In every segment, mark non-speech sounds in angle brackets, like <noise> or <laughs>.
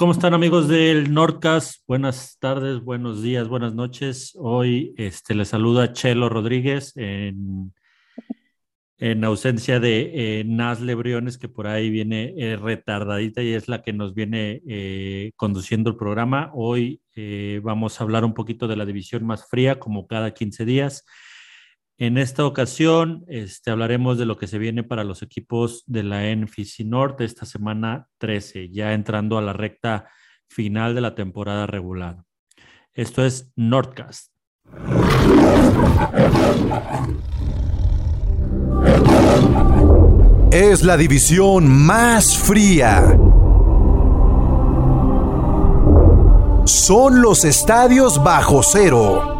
¿Cómo están amigos del Nordcast? Buenas tardes, buenos días, buenas noches. Hoy este, les saluda Chelo Rodríguez en, en ausencia de eh, Nasle Briones, que por ahí viene eh, retardadita y es la que nos viene eh, conduciendo el programa. Hoy eh, vamos a hablar un poquito de la división más fría, como cada 15 días. En esta ocasión este, hablaremos de lo que se viene para los equipos de la NFC Norte esta semana 13, ya entrando a la recta final de la temporada regular. Esto es Nordcast. Es la división más fría. Son los estadios bajo cero.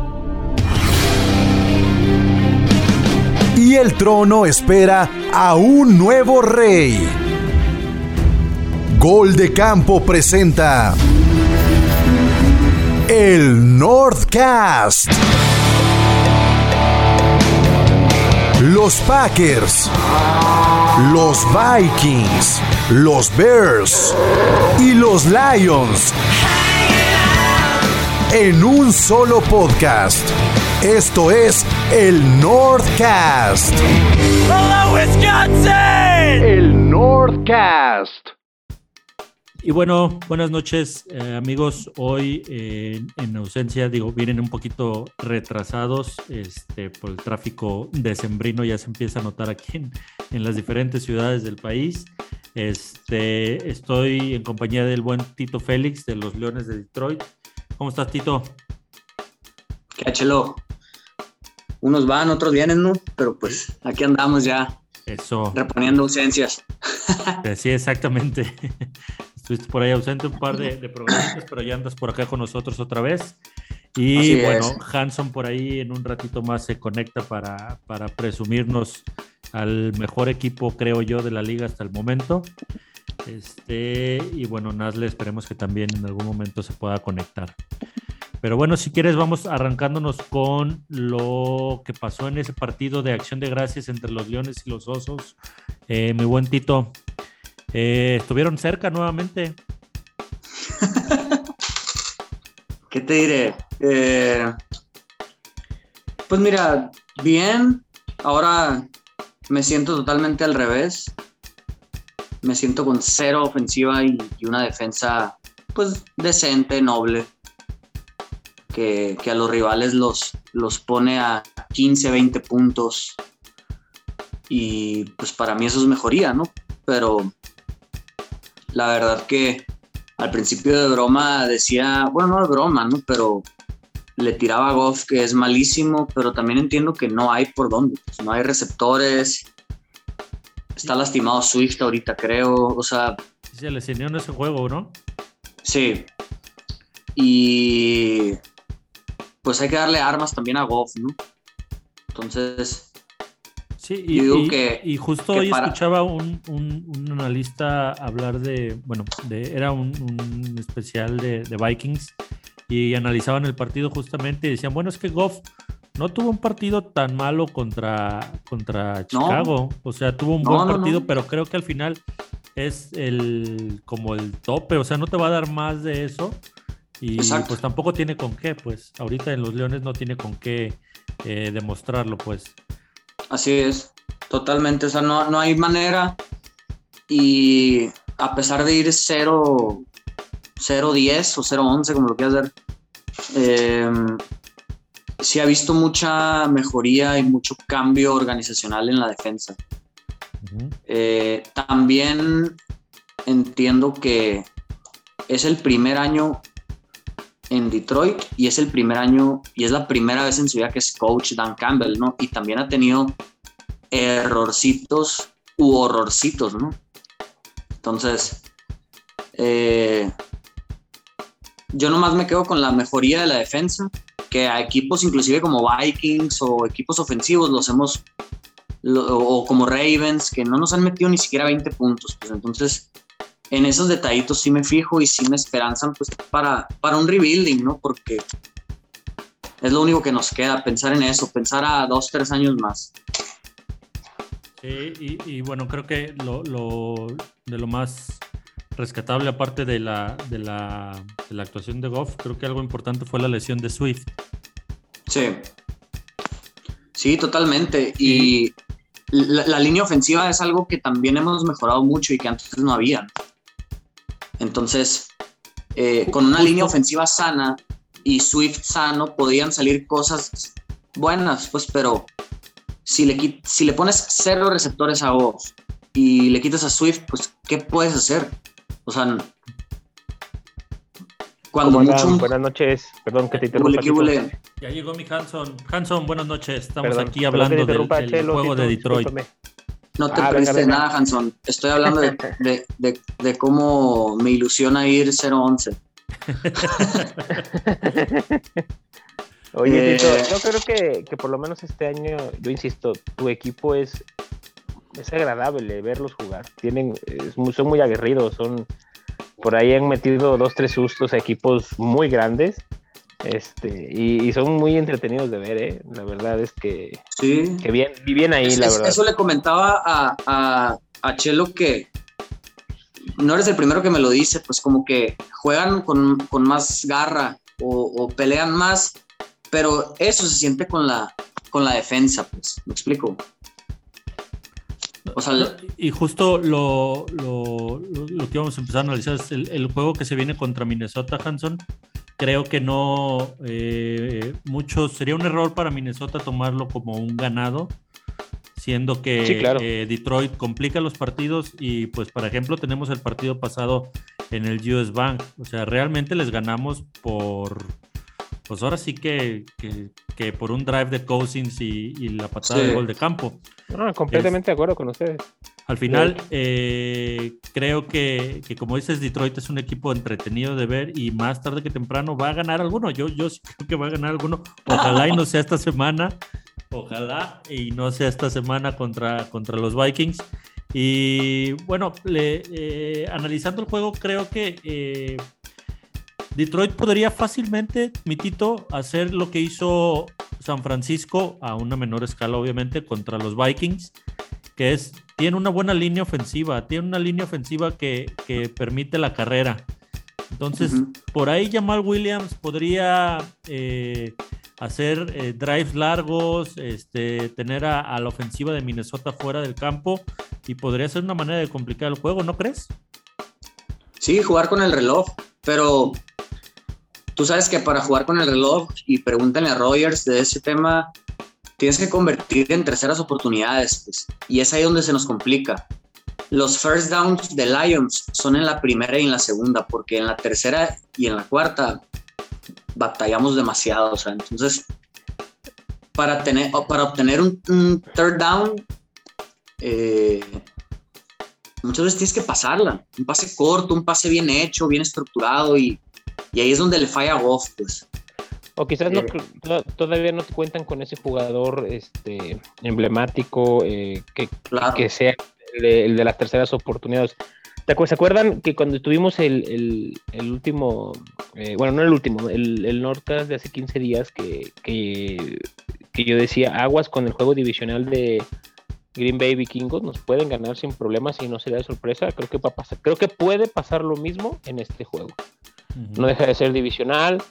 El trono espera a un nuevo rey. Gol de Campo presenta el Northcast. Los Packers, los Vikings, los Bears y los Lions en un solo podcast. Esto es el Northcast. Hello, Wisconsin. El Northcast. Y bueno, buenas noches eh, amigos. Hoy eh, en ausencia, digo, vienen un poquito retrasados este, por el tráfico decembrino, ya se empieza a notar aquí en, en las diferentes ciudades del país. Este, estoy en compañía del buen Tito Félix de los Leones de Detroit. ¿Cómo estás, Tito? ¿Qué chelo? Unos van, otros vienen, ¿no? Pero pues aquí andamos ya. Eso. Reponiendo ausencias. <laughs> Sí, exactamente. <laughs> Estuviste por ahí ausente un par de, de programas, pero ya andas por acá con nosotros otra vez. Y Así bueno, es. Hanson por ahí en un ratito más se conecta para, para presumirnos al mejor equipo, creo yo, de la liga hasta el momento. Este, y bueno, Nasle, esperemos que también en algún momento se pueda conectar. Pero bueno, si quieres, vamos arrancándonos con lo que pasó en ese partido de acción de gracias entre los Leones y los Osos. Eh, mi buen Tito, eh, estuvieron cerca nuevamente. <laughs> ¿Qué te diré? Eh, pues mira, bien. Ahora me siento totalmente al revés. Me siento con cero ofensiva y, y una defensa, pues, decente, noble. Que, que a los rivales los, los pone a 15, 20 puntos. Y pues para mí eso es mejoría, ¿no? Pero la verdad que al principio de broma decía, bueno, no de broma, ¿no? Pero le tiraba a Goff que es malísimo, pero también entiendo que no hay por dónde. pues, no hay receptores. Está lastimado Swift ahorita, creo. O sea, Se lesionó en ese juego, ¿no? sí. Y pues hay que darle armas también a Goff, ¿no? Entonces, Sí, y, digo y- que- y justo que hoy para- escuchaba un, un- un analista hablar de, bueno, de, era un, un especial de, de Vikings y analizaban el partido justamente y decían, bueno, es que Goff no tuvo un partido tan malo contra, contra Chicago, o sea, tuvo un No, buen partido, no. pero creo que al final es el como el tope, o sea, no te va a dar más de eso y Exacto. pues tampoco tiene con qué, pues ahorita en los Leones no tiene con qué eh, demostrarlo, pues. Así es, totalmente. O sea, no, no hay manera. Y a pesar de ir 0, 0-10 o 0-11, como lo quieras ver, eh, sí ha visto mucha mejoría y mucho cambio organizacional en la defensa. Eh, también entiendo que es el primer año en Detroit y es el primer año y es la primera vez en su vida que es coach Dan Campbell, ¿no? Y también ha tenido errorcitos u horrorcitos, ¿no? Entonces, eh, yo nomás me quedo con la mejoría de la defensa, que a equipos inclusive como Vikings o equipos ofensivos los hemos, o como Ravens, que no nos han metido ni siquiera 20 puntos, pues entonces en esos detallitos sí me fijo y sí me esperanzan pues para, para un rebuilding, ¿no? Porque es lo único que nos queda, pensar en eso, pensar a dos, tres años más. Sí, y, y bueno, creo que lo, lo- de lo más rescatable aparte de la, de la, de la actuación de Goff, creo que algo importante fue la lesión de Swift. Sí. Sí, totalmente. Y la, la línea ofensiva es algo que también hemos mejorado mucho y que antes no había. Entonces, eh, con una línea ofensiva sana y Swift sano, podían salir cosas buenas, pues, pero si le, si le pones cero receptores a Goff y le quitas a Swift, pues, ¿qué puedes hacer? O sea, cuando mucho... Buenas noches. Perdón que te ¿Qué huele, interrumpa. Ya llegó mi Hanson. Hanson, buenas noches. Estamos Perdón, aquí hablando del, del juego de Detroit. discúlpame. No te Ah, prestes venga. nada, Hanson. Estoy hablando de, <laughs> de- de- de cómo me ilusiona ir 0-11. <laughs> Oye, Eh, Tito, yo creo que, que por lo menos este año, yo insisto, tu equipo es, es agradable verlos jugar. Tienen, es son muy aguerridos, son por ahí han metido dos, tres sustos a equipos muy grandes. Este, y, y son muy entretenidos de ver, ¿eh? La verdad es que, Sí. que bien, bien ahí, Es- la verdad. eso le comentaba a, a, a Chelo que no eres el primero que me lo dice, pues como que juegan con, con más garra o, o pelean más, pero eso se siente con la, con la defensa, pues, ¿me explico? O sea, Y justo lo, lo, lo- lo que vamos a empezar a analizar es el, el juego que se viene contra Minnesota, Hanson. Creo que no, eh, mucho, sería un error para Minnesota tomarlo como un ganado, siendo que Sí, claro. eh, Detroit complica los partidos y pues, por ejemplo, tenemos el partido pasado en el US Bank. O sea, realmente les ganamos por, pues ahora sí que, que, que por un drive de Cousins y, y la patada Sí. de gol de campo. No, completamente de acuerdo con ustedes. Al final, eh, creo que, como dices, Detroit es un equipo entretenido de ver y más tarde que temprano va a ganar alguno. Yo, yo sí creo que va a ganar alguno. Ojalá y no sea esta semana. Ojalá y no sea esta semana contra, contra los Vikings. Y bueno, le- eh, analizando el juego, creo que eh, Detroit podría fácilmente, mi Tito, hacer lo que hizo San Francisco a una menor escala, obviamente, contra los Vikings, que es, tiene una buena línea ofensiva, tiene una línea ofensiva que, que permite la carrera. Entonces, por ahí Jamal Williams podría eh, hacer eh, drives largos, este, tener a, a la ofensiva de Minnesota fuera del campo y podría ser una manera de complicar el juego, ¿no crees? Sí, jugar con el reloj, pero tú sabes que para jugar con el reloj, y pregúntale a Rogers de ese tema, tienes que convertir en terceras oportunidades, pues, y es ahí donde se nos complica. Los first downs de Lions son en la primera y en la segunda, porque en la tercera y en la cuarta batallamos demasiado, o sea, entonces para, tener, para obtener un, un third down, eh, muchas veces tienes que pasarla. Un pase corto, un pase bien hecho, bien estructurado y, y ahí es donde le falla a Goff, pues. O quizás no, Eh. to- todavía no cuentan con ese jugador este, emblemático eh, que, Claro. que sea el de, el de las terceras oportunidades. ¿Te acu- ¿Se acuerdan que cuando tuvimos el, el- el último, eh, bueno, no el último, el, el Norcas de hace 15 días que, que, que yo decía aguas con el juego divisional de Green Bay Vikingos, nos pueden ganar sin problemas y no sería de sorpresa? Creo que, va a pasar, creo que puede pasar lo mismo en este juego no deja de ser divisional.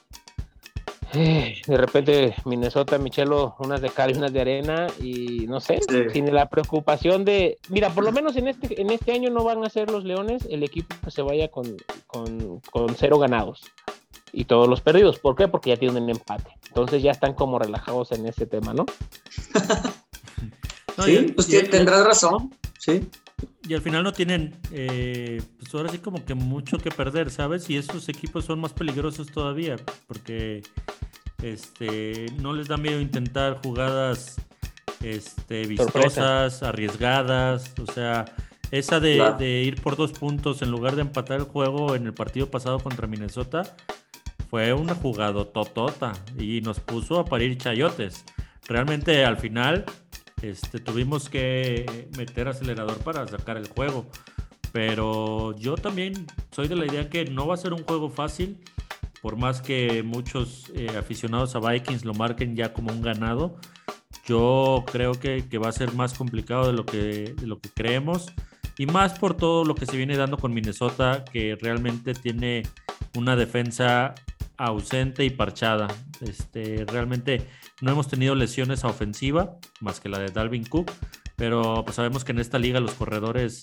Eh, De repente Minnesota, Michelo, unas de cal y unas de arena y no sé, Sí. sin la preocupación de, mira, por lo menos en este, en este año no van a ser los Leones el equipo que se vaya con, con, con cero ganados y todos los perdidos. ¿Por qué? Porque ya tienen un empate. Entonces ya están como relajados en ese tema, ¿no? <laughs> No, sí, pues tendrás razón. Sí. Y al final no tienen, eh, pues ahora sí como que mucho que perder, ¿sabes? Y esos equipos son más peligrosos todavía, porque este, no les da miedo intentar jugadas este, vistosas, arriesgadas, o sea, esa de, Claro. de ir por dos puntos en lugar de empatar el juego en el partido pasado contra Minnesota, fue una jugada totota y nos puso a parir chayotes. Realmente al final este, tuvimos que meter acelerador para sacar el juego. Pero yo también soy de la idea que no va a ser un juego fácil, por más que muchos eh, aficionados a Vikings lo marquen ya como un ganado. Yo creo que, va a ser más complicado de lo que creemos. y más por todo lo que se viene dando con Minnesota, que realmente tiene una defensa ausente y parchada. Este, realmente no hemos tenido lesiones a ofensiva, más que la de Dalvin Cook, pero pues sabemos que en esta liga los corredores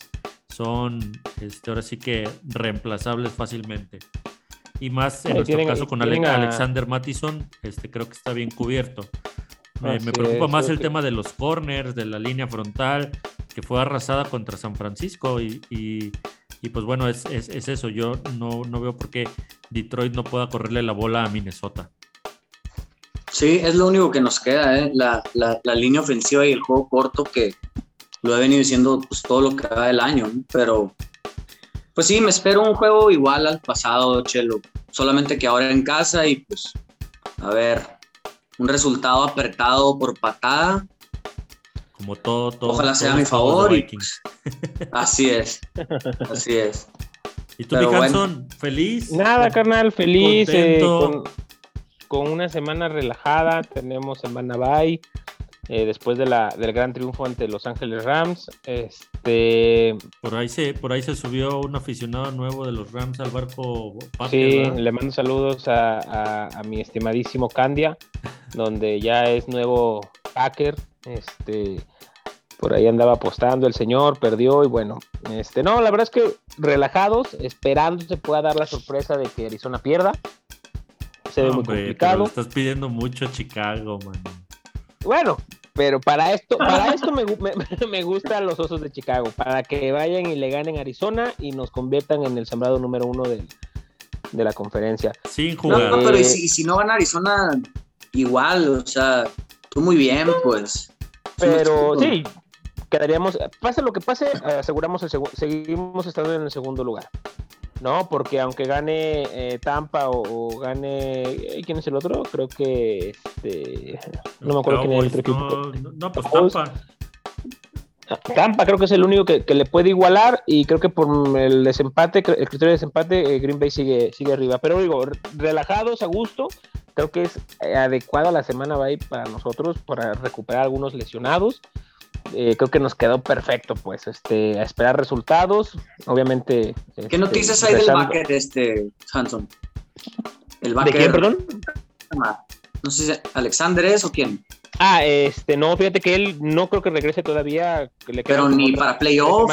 son este, ahora sí que reemplazables fácilmente. Y más en nuestro caso con Alexander Mattison, este, creo que está bien cubierto. Me, preocupa más el tema de los corners, de la línea frontal, que fue arrasada contra San Francisco. Y, pues bueno, es, eso. Yo no, no veo por qué Detroit no pueda correrle la bola a Minnesota. Sí, es lo único que nos queda, ¿eh? la, línea ofensiva y el juego corto que lo he venido diciendo pues, todo lo que va del año, pero pues sí, me espero un juego igual al pasado, Chelo, solamente que ahora en casa y pues a ver, un resultado apretado por patada. Como todo, todo. Ojalá sea a mi favor. Pues, así es, así es. <laughs> ¿Y tú, Hanson, feliz? Nada, carnal, feliz. Eh, con una semana relajada, tenemos semana bye. Eh, después de la, del gran triunfo ante Los Ángeles Rams. Este... Por, ahí se, por ahí se subió un aficionado nuevo de los Rams al barco. sí, le mando saludos a, a, mi estimadísimo Candia, <laughs> donde ya es nuevo Packer. Este, por ahí andaba apostando el señor, perdió y bueno, este, no, la verdad es que relajados, esperando se pueda dar la sorpresa de que Arizona pierda se ve muy complicado. estás pidiendo mucho Chicago, man. Bueno, pero para esto, para <laughs> esto me, <laughs> me, gustan los osos de Chicago, para que vayan y le ganen Arizona y nos conviertan en el sembrado número uno de, la conferencia. Sin jugar. No, pero y si, si, no van a Arizona, igual, o sea, tú muy bien, pues. Pero sí, quedaríamos, pase lo que pase, aseguramos el seguimos estando en el segundo lugar. ¿no? Porque aunque gane eh, Tampa o, gane. Eh, ¿Quién es el otro? Creo que. Este, no me acuerdo quién es el otro equipo. No, pues Tampa. Tampa creo que es el único que, le puede igualar y creo que por el desempate, el criterio de desempate, eh, Green Bay sigue, sigue arriba. Pero digo, relajados, a gusto, creo que es adecuada la semana va para nosotros para recuperar algunos lesionados eh, creo que nos quedó perfecto, pues, este, a esperar resultados. Obviamente. ¿Qué este, noticias hay del backer, este, Hanson? El backer. ¿De quién, perdón? No sé si Alexander es o quién. Ah, este, no, fíjate que él no creo que regrese todavía. Pero ni para playoff.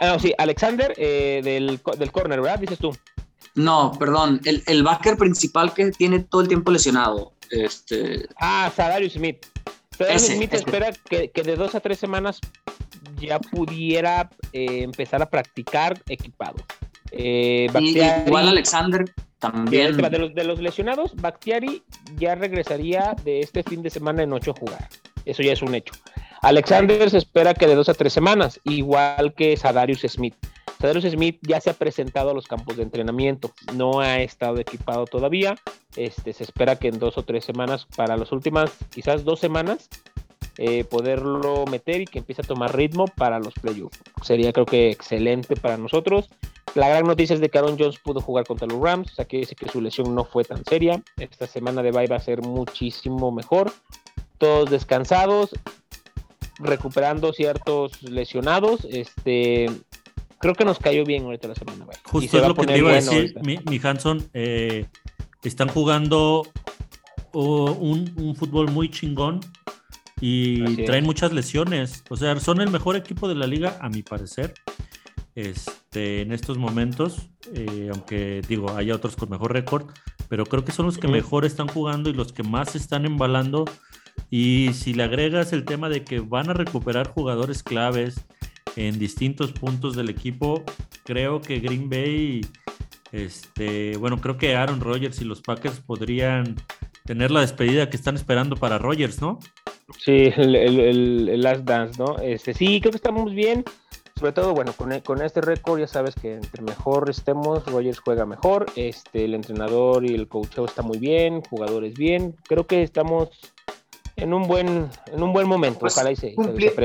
Ah, no, sí, Alexander eh, del, del corner, ¿verdad? Dices tú. No, perdón, el, el backer principal que tiene todo el tiempo lesionado. Este... Ah, Sadarius Smith. Pero Smith espera que, de dos a tres semanas ya pudiera eh, empezar a practicar equipado. Eh, igual Alexander también. De los, de los lesionados, Bactiari ya regresaría de este fin de semana en ocho jugar. Eso ya es un hecho. Alexander se espera que de dos a tres semanas, igual que Sadarius Smith. Sadarius Smith ya se ha presentado a los campos de entrenamiento, no ha estado equipado todavía. Este, se espera que en dos o tres semanas, para las últimas quizás dos semanas, eh, poderlo meter y que empiece a tomar ritmo para los playoffs. Sería creo que excelente para nosotros. La gran noticia es de que Aaron Jones pudo jugar contra los Rams, o sea que su lesión no fue tan seria. Esta semana de bye va a ser muchísimo mejor. Todos descansados, recuperando ciertos lesionados. Este, creo que nos cayó bien ahorita la semana. Justo es lo que te iba a decir, mi, Hanson. Eh, están jugando un, fútbol muy chingón y traen muchas lesiones. O sea, son el mejor equipo de la liga, a mi parecer. Este, en estos momentos, eh, aunque digo, hay otros con mejor récord, pero creo que son los que mejor están jugando y los que más están embalando. Y si le agregas el tema de que van a recuperar jugadores claves, en distintos puntos del equipo. Creo que Green Bay, este, bueno, creo que Aaron Rodgers y los Packers podrían tener la despedida que están esperando para Rodgers, ¿no? Sí, el, last dance, ¿no? Este, sí, creo que estamos bien. Sobre todo, bueno, con, con este récord ya sabes que entre mejor estemos, Rodgers juega mejor, este, el entrenador y el coach está muy bien, jugadores bien. Creo que estamos en un buen, en un buen momento. Pues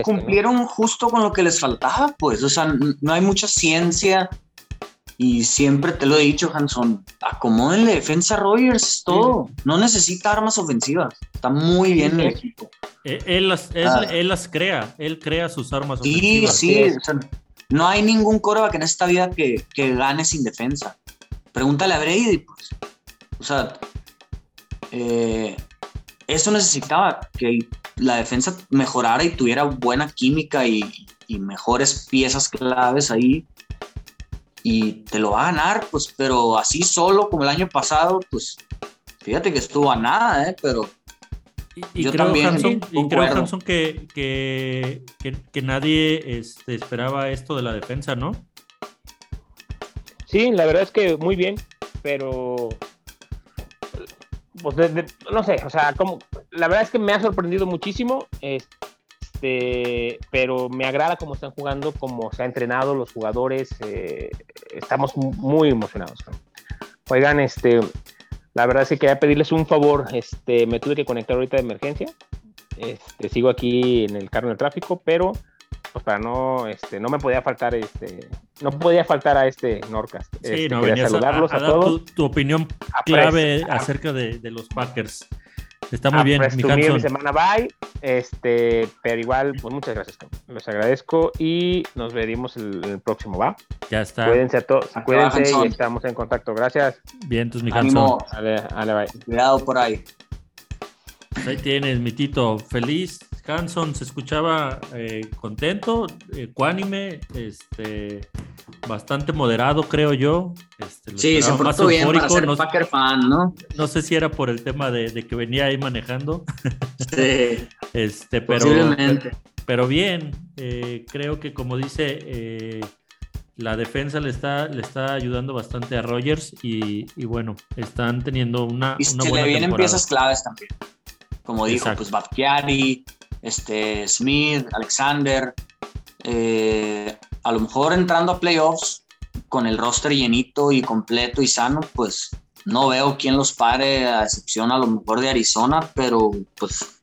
cumplieron justo con lo que les faltaba, pues. O sea, no hay mucha ciencia. Y siempre te lo he dicho, Hanson, acomoden la defensa Rogers, todo. No necesita armas ofensivas. Está muy bien el equipo. Eh, él, las, ah. él, las crea, él crea sus armas ofensivas. Sí, sí. no hay ningún coreback en esta vida que, que gane sin defensa. Pregúntale a Brady, pues. O sea, eh, eso necesitaba que la defensa mejorara y tuviera buena química y, y mejores piezas claves ahí y te lo va a ganar, pues, pero así solo como el año pasado, pues, fíjate que estuvo a nada, ¿eh? Pero y, creo, también Hanson, que, que, que, nadie este, esperaba esto de la defensa, ¿no? Sí, la verdad es que muy bien, pero pues no sé, o sea, como la verdad es que me ha sorprendido muchísimo. Este, pero me agrada cómo están jugando, cómo se ha entrenado los jugadores, eh, estamos muy emocionados. Oigan, este, la verdad es que quería pedirles un favor, este, me tuve que conectar ahorita de emergencia, este, sigo aquí en el carro del tráfico, pero pues para no, este, no me podía faltar, este, no podía faltar a este Norcast. Sí, este, no, quería saludarlos a, todos. Tu, opinión clave acerca de, de los Packers. Está muy bien, mi, mi semana bye. Este, pero igual, pues muchas gracias. Les agradezco y nos veremos el, próximo, ¿va? Ya está. Cuídense a todos, cuídense y estamos en contacto. Gracias. Bien, tus mi Cuidado por ahí. Pues ahí tienes, mi Tito. Feliz. Hanson se escuchaba eh, contento, ecuánime, este, bastante moderado, creo yo. Este, sí, se portó bien para ser no, Packer fan, ¿no? No sé si era por el tema de, que venía ahí manejando. Sí. <laughs> este, pero, pero bien, eh, creo que como dice, eh, la defensa le está, le está ayudando bastante a Rogers y, bueno, están teniendo una, y una se buena le vienen temporada. piezas claves también. Como dijo, pues Batkiari, este, Smith, Alexander, eh, a lo mejor entrando a playoffs con el roster llenito y completo y sano, pues no veo quién los pare, a excepción a lo mejor de Arizona, pero pues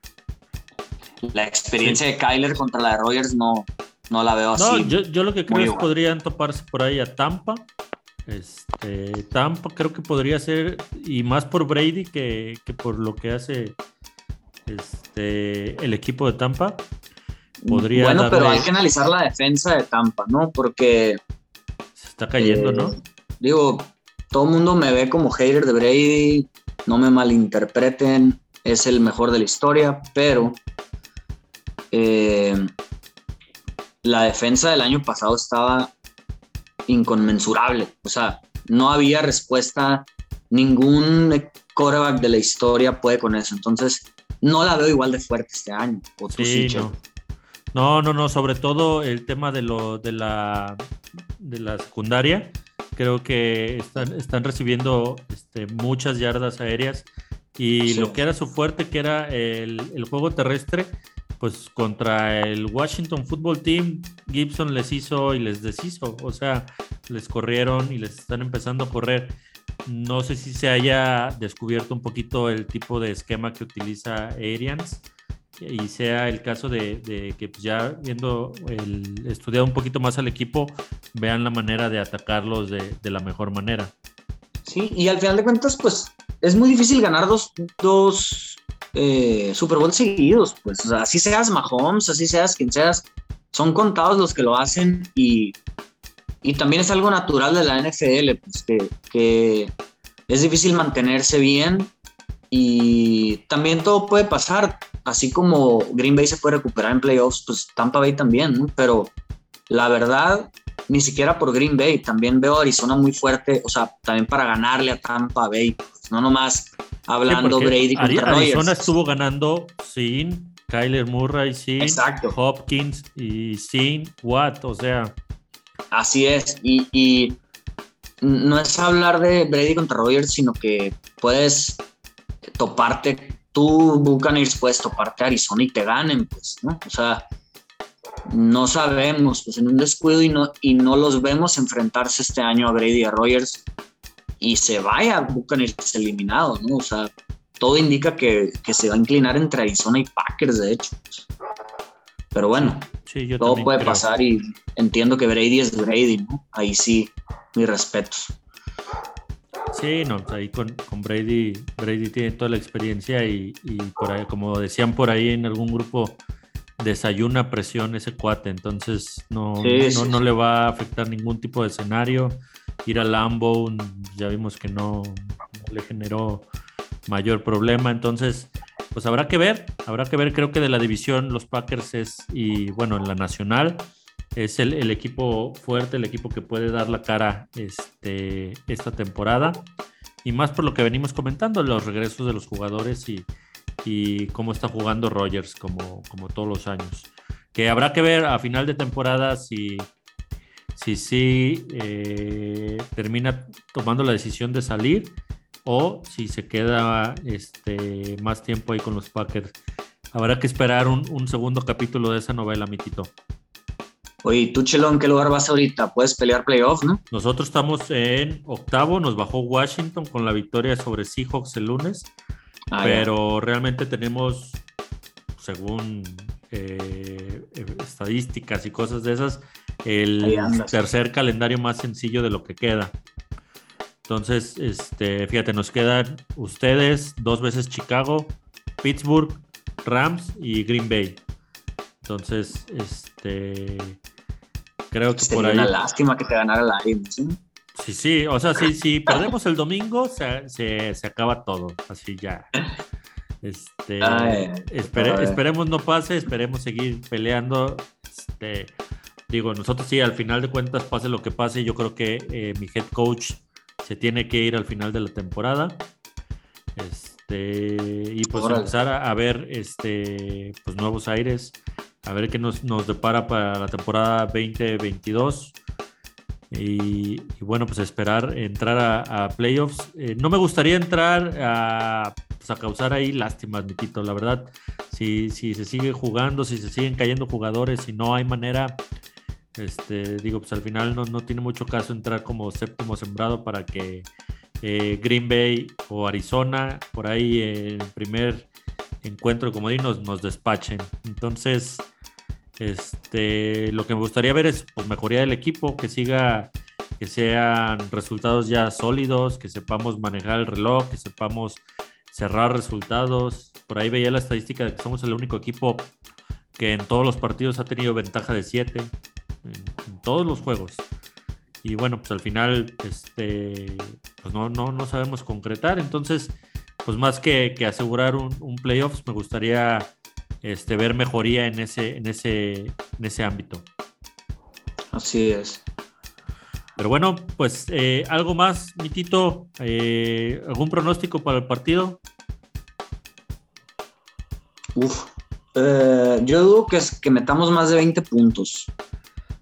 la experiencia de Kyler contra la de Rogers no, no la veo así. No, yo, lo que creo es que podrían toparse por ahí a Tampa. Este, Tampa creo que podría ser, y más por Brady que, que por lo que hace este, el equipo de Tampa. Podría bueno, pero hay que analizar la defensa de Tampa, ¿no? Porque... Se está cayendo, ¿no? Eh, digo, todo el mundo me ve como hater de Brady, no me malinterpreten, es el mejor de la historia, pero eh, la defensa del año pasado estaba inconmensurable, o sea, no había respuesta, ningún quarterback de la historia puede con eso, entonces no la veo igual de fuerte este año. Sí, no. no. no, no, sobre todo el tema de, lo, de, la, de la secundaria. Creo que están, están recibiendo este, muchas yardas aéreas y lo que era su fuerte, que era el, el, juego terrestre, pues contra el Washington Football Team, Gibson les hizo y les deshizo. O sea, les corrieron y les están empezando a correr. No sé si se haya descubierto un poquito el tipo de esquema que utiliza Arians y sea el caso de, que pues, ya viendo el estudiado un poquito más al equipo, vean la manera de atacarlos de, la mejor manera. Sí, y al final de cuentas, pues es muy difícil ganar dos, dos eh, Super Bowl seguidos, pues, así seas Mahomes, así seas quien seas, son contados los que lo hacen y y también es algo natural de la NFL, pues que, es difícil mantenerse bien y también todo puede pasar, así como Green Bay se puede recuperar en playoffs, pues Tampa Bay también, ¿no? Pero la verdad, ni siquiera por Green Bay, también veo a Arizona muy fuerte, o sea, también para ganarle a Tampa Bay, pues, no nomás hablando Brady contra Arizona estuvo ganando sin Kyler Murray, sin Hopkins y sin Watt, o sea, Así es, y, no es hablar de Brady contra Rogers, sino que puedes toparte, tú Buccaneers puedes toparte a Arizona y te ganen, pues, ¿no? O sea, no sabemos, pues en un descuido y no, y no los vemos enfrentarse este año a Brady y a Rogers y se vaya Buccaneers eliminado, ¿no? O sea, todo indica que, que se va a inclinar entre Arizona y Packers, de hecho. Pero bueno, todo puede pasar y entiendo que Brady es Brady, ¿no? Ahí sí, mis respetos. Sí, no, ahí con, Brady, Brady tiene toda la experiencia y, por ahí, como decían por ahí en algún grupo desayuna presión ese cuate, entonces no, Sí, no, no le va a afectar ningún tipo de escenario. Ir a Lambo, ya vimos que no le generó mayor problema, entonces pues habrá que ver, habrá que ver, creo que de la división los Packers es, y bueno, en la nacional es el, equipo fuerte, el equipo que puede dar la cara este, esta temporada, y más por lo que venimos comentando, los regresos de los jugadores y, y cómo está jugando Rogers como, como todos los años. Que habrá que ver a final de temporada si si sí eh, termina tomando la decisión de salir o si se queda este, más tiempo ahí con los Packers. Habrá que esperar un, un segundo capítulo de esa novela, Mitito. Oye, tú, Chelo, ¿en qué lugar vas ahorita? Puedes pelear playoff, ¿no? Nosotros estamos en octavo, nos bajó Washington con la victoria sobre Seahawks el lunes, Ah, ya. pero realmente tenemos, según eh, estadísticas y cosas de esas, el tercer calendario más sencillo de lo que queda. Entonces, este, fíjate, nos quedan ustedes, dos veces Chicago, Pittsburgh, Rams y Green Bay. Entonces, este, creo que por Sería ahí... una lástima que te ganara la Lions, ¿sí? Sí, sí, o sea, si, si perdemos el domingo, se, se- se acaba todo, así ya. Este, Ay, espere- ay. esperemos no pase, esperemos seguir peleando. Este, digo, nosotros sí, al final de cuentas, pase lo que pase, yo creo que eh, mi head coach se tiene que ir al final de la temporada. Este, y pues Órale. empezar a, a ver este, pues, nuevos aires, a ver qué nos, nos depara para la temporada 2022. Y, y bueno, pues esperar entrar a, a playoffs. Eh, no me gustaría entrar a, pues, a causar ahí lástimas, Mitito. La verdad, si, si se sigue jugando, si se siguen cayendo jugadores, si no hay manera, este, digo, pues al final no, no tiene mucho caso entrar como séptimo sembrado para que eh, Green Bay o Arizona, por ahí en primer encuentro, como nos, nos despachen. Entonces, este, lo que me gustaría ver es pues, mejoría del equipo, que siga, que sean resultados ya sólidos, que sepamos manejar el reloj, que sepamos cerrar resultados. Por ahí veía la estadística de que somos el único equipo que en todos los partidos ha tenido ventaja de 7, en, en todos los juegos. Y bueno, pues al final, este, pues no, no, no sabemos concretar. Entonces, pues más que, que asegurar un, un playoffs, me gustaría este, ver mejoría en ese, en ese, en ese ámbito. Así es. Pero bueno, pues eh, algo más, Mitito, eh, ¿algún pronóstico para el partido? Uf. Eh, yo dudo que, es, que metamos más de 20 puntos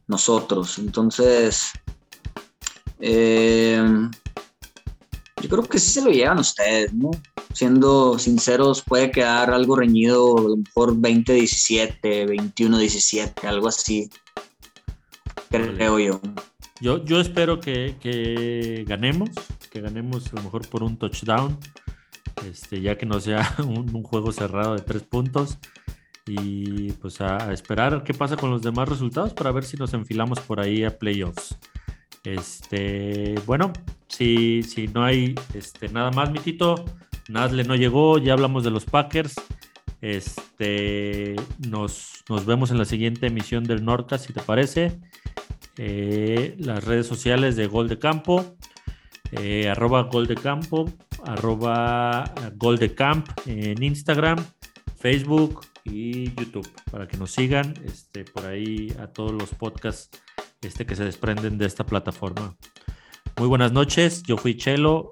nosotros. Entonces, eh, yo creo que sí se lo llevan ustedes, ¿no? Siendo sinceros, puede quedar algo reñido, a lo mejor 20-17, 21-17, algo así. Creo yo. Yo, yo espero que, que ganemos, que ganemos a lo mejor por un touchdown, este, ya que no sea <laughs> un, un juego cerrado de tres puntos. Y pues a, esperar qué pasa con los demás resultados para ver si nos enfilamos por ahí a playoffs. Este, bueno, si, si no hay este, nada más, Mitito, Nasle no llegó, ya hablamos de los Packers. Este, nos, nos vemos en la siguiente emisión del Norcas, si te parece. Eh, las redes sociales de Gol de Campo, eh, arroba Gol de Campo, arroba Gol de Camp en Instagram, Facebook y YouTube, para que nos sigan este, por ahí a todos los podcasts este, que se desprenden de esta plataforma. Muy buenas noches, yo fui Chelo